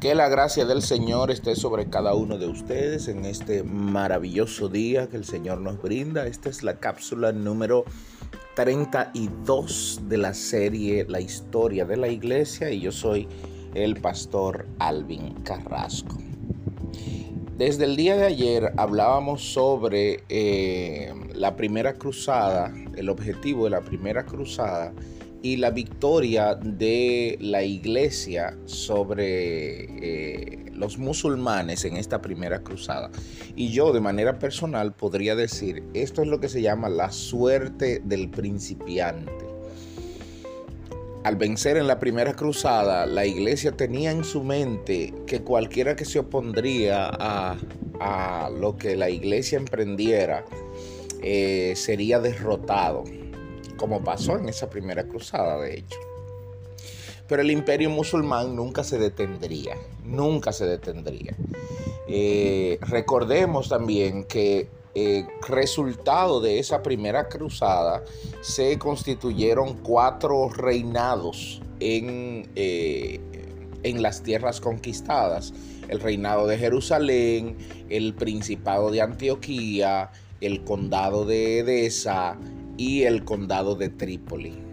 Que la gracia del Señor esté sobre cada uno de ustedes en este maravilloso día que el Señor nos brinda. Esta es la cápsula número 32 de la serie La historia de la iglesia y yo soy el pastor Alvin Carrasco. Desde el día de ayer hablábamos sobre eh, la primera cruzada, el objetivo de la primera cruzada y la victoria de la iglesia sobre eh, los musulmanes en esta primera cruzada. Y yo de manera personal podría decir, esto es lo que se llama la suerte del principiante. Al vencer en la primera cruzada, la iglesia tenía en su mente que cualquiera que se opondría a, lo que la iglesia emprendiera eh, sería derrotado como pasó en esa primera cruzada, de hecho. Pero el imperio musulmán nunca se detendría, nunca se detendría. Eh, recordemos también que eh, resultado de esa primera cruzada se constituyeron cuatro reinados en, eh, en las tierras conquistadas. El reinado de Jerusalén, el principado de Antioquía, el condado de Edesa, y el condado de Trípoli.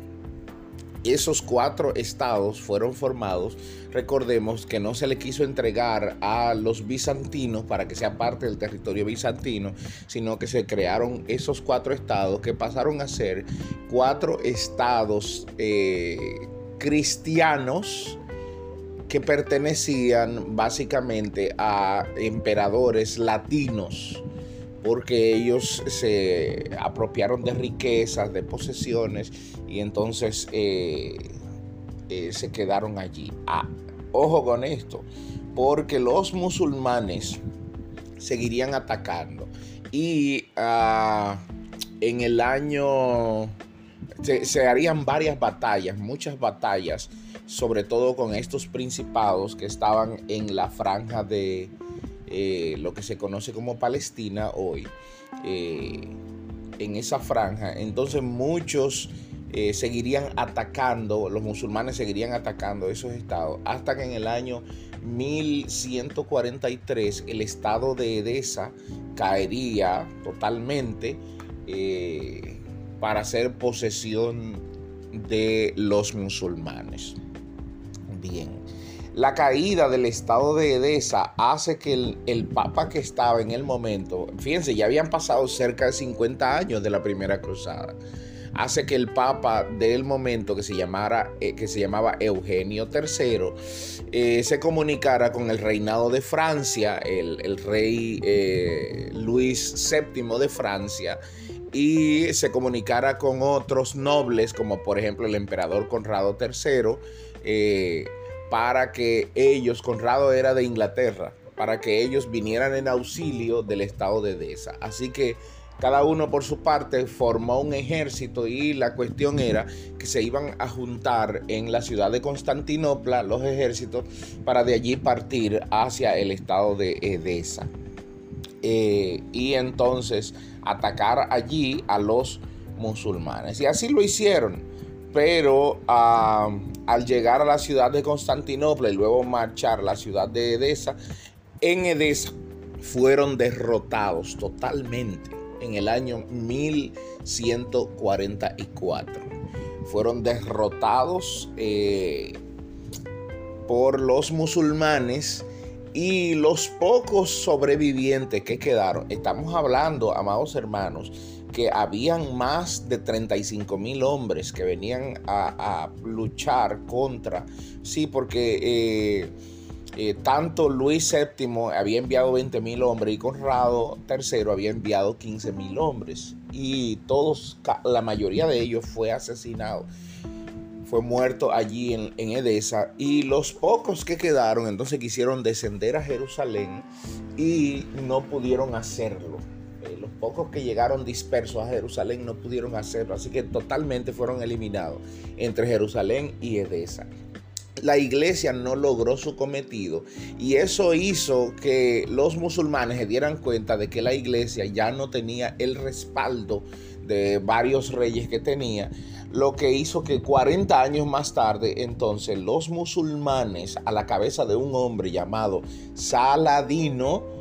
Esos cuatro estados fueron formados, recordemos que no se le quiso entregar a los bizantinos para que sea parte del territorio bizantino, sino que se crearon esos cuatro estados que pasaron a ser cuatro estados eh, cristianos que pertenecían básicamente a emperadores latinos porque ellos se apropiaron de riquezas, de posesiones y entonces eh, eh, se quedaron allí. Ah, ojo con esto, porque los musulmanes seguirían atacando y ah, en el año se, harían varias batallas, muchas batallas, sobre todo con estos principados que estaban en la franja de, eh, lo que se conoce como Palestina hoy, eh, en esa franja. Entonces muchos eh, seguirían atacando, los musulmanes seguirían atacando esos estados, hasta que en el año 1143 el estado de Edesa caería totalmente para ser posesión de los musulmanes. Bien. La caída del estado de Edesa hace que el, papa que estaba en el momento, fíjense, ya habían pasado cerca de 50 años de la primera cruzada, hace que el papa del momento que se, llamara, eh, que se llamaba Eugenio III eh, se comunicara con el reinado de Francia, el, rey eh, Luis VII de Francia, y se comunicara con otros nobles, como por ejemplo el emperador Conrado III para que ellos, Conrado era de Inglaterra, para que ellos vinieran en auxilio del estado de Edesa. Así que cada uno por su parte formó un ejército y la cuestión era que se iban a juntar en la ciudad de Constantinopla los ejércitos para de allí partir hacia el estado de Edesa. Eh, y entonces atacar allí a los musulmanes. Y así lo hicieron, pero ah, al llegar a la ciudad de Constantinopla y luego marchar a la ciudad de Edesa, en Edesa fueron derrotados totalmente en el año 1144. Fueron derrotados eh, por los musulmanes y los pocos sobrevivientes que quedaron. Estamos hablando, amados hermanos, que habían más de 35 mil hombres que venían a, luchar contra, sí, porque eh, eh, tanto Luis VII había enviado 20 mil hombres y Conrado III había enviado 15 mil hombres. Y todos, la mayoría de ellos fue asesinado. Fue muerto allí en, Edesa. Y los pocos que quedaron entonces quisieron descender a Jerusalén y no pudieron hacerlo pocos que llegaron dispersos a Jerusalén no pudieron hacerlo, así que totalmente fueron eliminados entre Jerusalén y Edesa. La iglesia no logró su cometido y eso hizo que los musulmanes se dieran cuenta de que la iglesia ya no tenía el respaldo de varios reyes que tenía, lo que hizo que 40 años más tarde entonces los musulmanes a la cabeza de un hombre llamado Saladino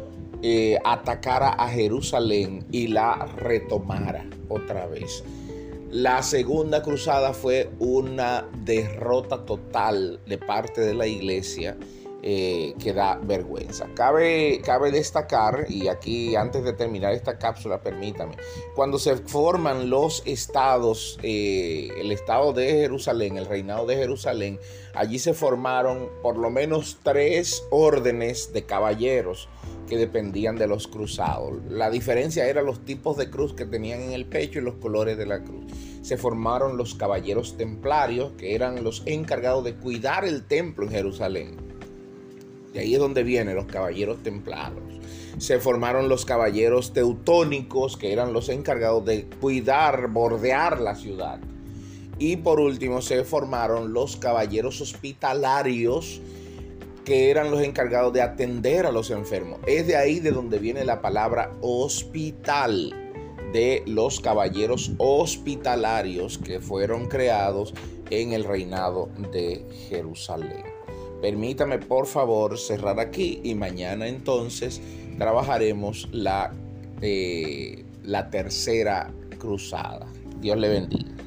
eh, atacara a Jerusalén y la retomara otra vez. La segunda cruzada fue una derrota total de parte de la iglesia eh, que da vergüenza. Cabe, cabe destacar, y aquí antes de terminar esta cápsula, permítame, cuando se forman los estados, eh, el estado de Jerusalén, el reinado de Jerusalén, allí se formaron por lo menos tres órdenes de caballeros que dependían de los cruzados. La diferencia era los tipos de cruz que tenían en el pecho y los colores de la cruz. Se formaron los caballeros templarios, que eran los encargados de cuidar el templo en Jerusalén. De ahí es donde vienen los caballeros templados. Se formaron los caballeros teutónicos, que eran los encargados de cuidar, bordear la ciudad. Y por último se formaron los caballeros hospitalarios, que eran los encargados de atender a los enfermos. Es de ahí de donde viene la palabra hospital, de los caballeros hospitalarios que fueron creados en el reinado de Jerusalén. Permítame por favor cerrar aquí y mañana entonces trabajaremos la, eh, la tercera cruzada. Dios le bendiga.